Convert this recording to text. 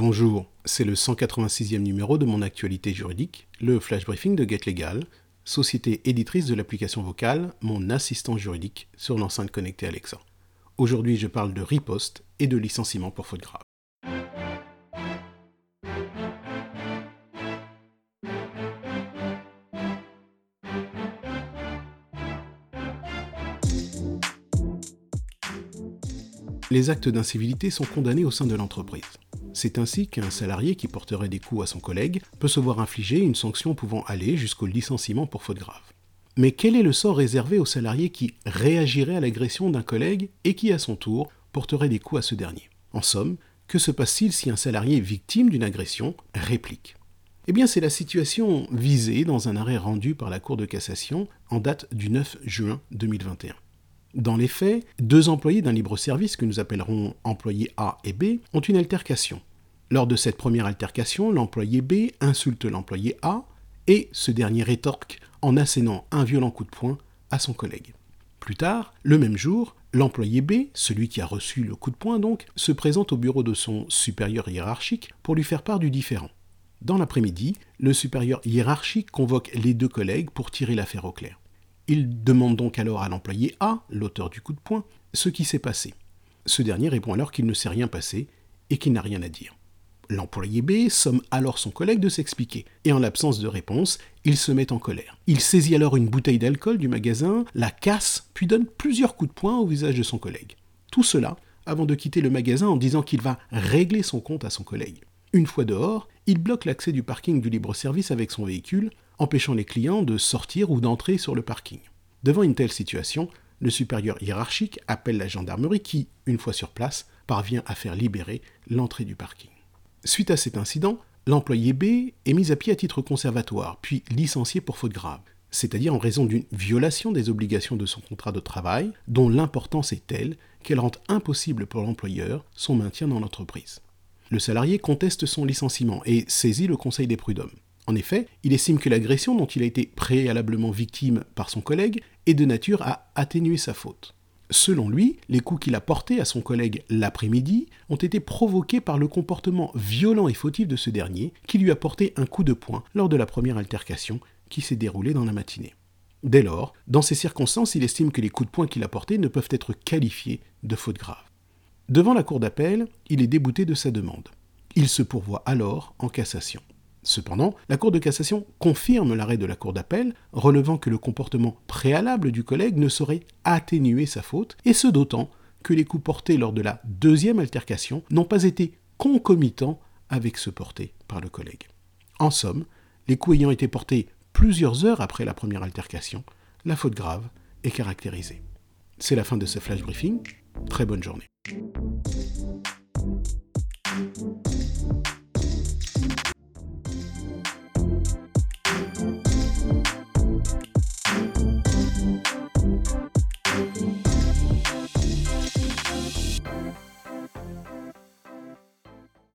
Bonjour, c'est le 186e numéro de mon actualité juridique, le flash briefing de Get Legal, société éditrice de l'application vocale, mon assistant juridique sur l'enceinte connectée Alexa. Aujourd'hui, je parle de riposte et de licenciement pour faute grave. Les actes d'incivilité sont condamnés au sein de l'entreprise. C'est ainsi qu'un salarié qui porterait des coups à son collègue peut se voir infliger une sanction pouvant aller jusqu'au licenciement pour faute grave. Mais quel est le sort réservé au salarié qui réagirait à l'agression d'un collègue et qui, à son tour, porterait des coups à ce dernier? En somme, que se passe-t-il si un salarié victime d'une agression réplique? Eh bien, c'est la situation visée dans un arrêt rendu par la Cour de cassation en date du 9 juin 2021. Dans les faits, deux employés d'un libre-service que nous appellerons employés A et B ont une altercation. Lors de cette première altercation, l'employé B insulte l'employé A et ce dernier rétorque en assénant un violent coup de poing à son collègue. Plus tard, le même jour, l'employé B, celui qui a reçu le coup de poing donc, se présente au bureau de son supérieur hiérarchique pour lui faire part du différend. Dans l'après-midi, le supérieur hiérarchique convoque les deux collègues pour tirer l'affaire au clair. Il demande donc alors à l'employé A, l'auteur du coup de poing, ce qui s'est passé. Ce dernier répond alors qu'il ne s'est rien passé et qu'il n'a rien à dire. L'employé B somme alors son collègue de s'expliquer, et en l'absence de réponse, il se met en colère. Il saisit alors une bouteille d'alcool du magasin, la casse, puis donne plusieurs coups de poing au visage de son collègue. Tout cela avant de quitter le magasin en disant qu'il va régler son compte à son collègue. Une fois dehors, il bloque l'accès du parking du libre-service avec son véhicule, empêchant les clients de sortir ou d'entrer sur le parking. Devant une telle situation, le supérieur hiérarchique appelle la gendarmerie qui, une fois sur place, parvient à faire libérer l'entrée du parking. Suite à cet incident, l'employé B est mis à pied à titre conservatoire, puis licencié pour faute grave, c'est-à-dire en raison d'une violation des obligations de son contrat de travail, dont l'importance est telle qu'elle rend impossible pour l'employeur son maintien dans l'entreprise. Le salarié conteste son licenciement et saisit le Conseil des prud'hommes. En effet, il estime que l'agression dont il a été préalablement victime par son collègue est de nature à atténuer sa faute. Selon lui, les coups qu'il a portés à son collègue l'après-midi ont été provoqués par le comportement violent et fautif de ce dernier, qui lui a porté un coup de poing lors de la première altercation qui s'est déroulée dans la matinée. Dès lors, dans ces circonstances, il estime que les coups de poing qu'il a portés ne peuvent être qualifiés de faute grave. Devant la cour d'appel, il est débouté de sa demande. Il se pourvoit alors en cassation. Cependant, la Cour de cassation confirme l'arrêt de la Cour d'appel, relevant que le comportement préalable du collègue ne saurait atténuer sa faute, et ce d'autant que les coups portés lors de la deuxième altercation n'ont pas été concomitants avec ceux portés par le collègue. En somme, les coups ayant été portés plusieurs heures après la première altercation, la faute grave est caractérisée. C'est la fin de ce flash briefing. Très bonne journée.